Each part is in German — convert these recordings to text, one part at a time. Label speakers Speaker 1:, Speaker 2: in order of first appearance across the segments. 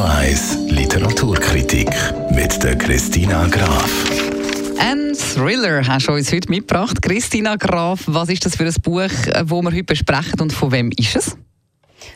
Speaker 1: Radio 1 Literaturkritik mit der Christina Graf.
Speaker 2: Ein Thriller hast du uns heute mitgebracht. Christina Graf, was ist das für ein Buch, das wir heute besprechen und von wem ist es?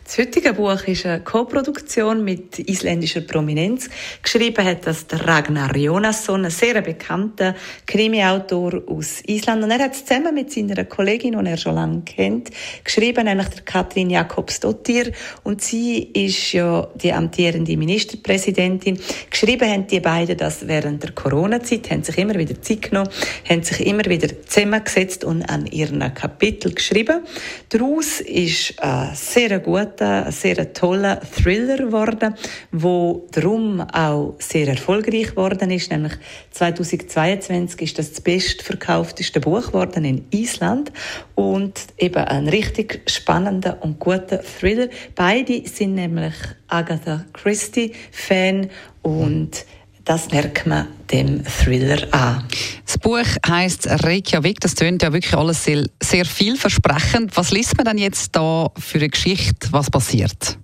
Speaker 3: Das heutige Buch ist eine Co-Produktion mit isländischer Prominenz. Geschrieben hat das der Ragnar Jonasson, ein sehr bekannter Krimi-Autor aus Island. Und er hat es zusammen mit seiner Kollegin, die er schon lange kennt, geschrieben, nämlich der Katrin Jakobsdottir. Und sie ist ja die amtierende Ministerpräsidentin. Geschrieben haben die beiden das während der Corona-Zeit, haben sich immer wieder Zeit genommen, haben sich immer wieder zusammengesetzt und an ihren Kapitel geschrieben. Daraus ist ein sehr guter sehr toller Thriller geworden, wo darum auch sehr erfolgreich geworden ist. Nämlich 2022 ist das das bestverkaufteste Buch geworden in Island und eben ein richtig spannender und guter Thriller. Beide sind nämlich Agatha Christie Fan und das merkt man dem Thriller an.
Speaker 2: Das Buch heißt Reykjavik. Das tönt ja wirklich alles sehr, sehr vielversprechend. Was liest man denn jetzt da für eine Geschichte? Was passiert?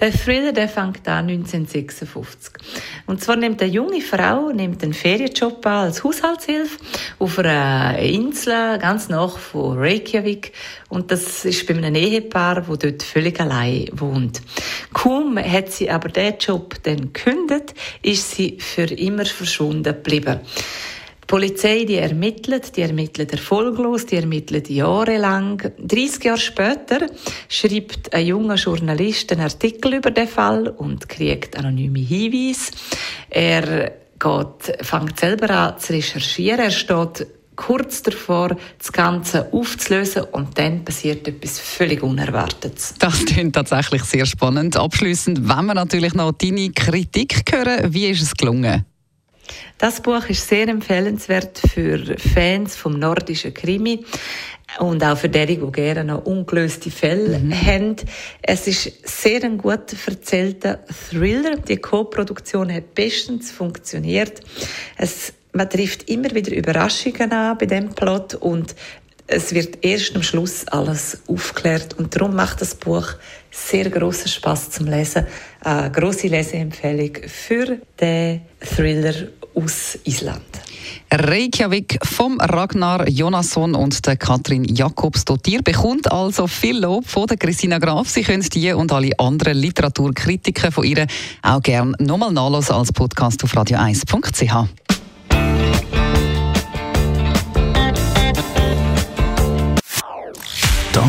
Speaker 3: Der Thriller der fängt an 1956. Und zwar nimmt eine junge Frau nimmt einen Ferienjob an als Haushaltshilfe auf einer Insel ganz nach von Reykjavik. Und das ist bei einem Ehepaar, wo dort völlig allein wohnt. Kaum hat sie aber den Job dann gekündigt, ist sie für immer verschwunden geblieben. Die Polizei, die ermittelt, die ermittelt erfolglos, die ermittelt jahrelang. 30 Jahre später schreibt ein junger Journalist einen Artikel über den Fall und kriegt anonyme Hinweise. Er geht, fängt selber an zu recherchieren. Er steht kurz davor, das Ganze aufzulösen und dann passiert etwas völlig Unerwartetes.
Speaker 2: Das klingt tatsächlich sehr spannend. Abschließend, wenn wir natürlich noch deine Kritik hören, wie ist es gelungen?
Speaker 3: Das Buch ist sehr empfehlenswert für Fans vom nordischen Krimi und auch für die, die gerne noch ungelöste Fälle mhm. haben. Es ist sehr ein gut erzählter Thriller. Die Co-Produktion hat bestens funktioniert. Es, man trifft immer wieder Überraschungen an bei dem Plot und es wird erst am Schluss alles aufklärt und darum macht das Buch sehr großen Spaß zum Lesen. Eine große Leseempfehlung für den Thriller aus Island.
Speaker 2: Reykjavik vom Ragnar Jonasson und der Katrin Jakobs Dottir bekommt also viel Lob von der Christina Graf. Sie können die und alle anderen Literaturkritiker von ihr auch gerne nochmal nachlesen als Podcast auf radio1.ch.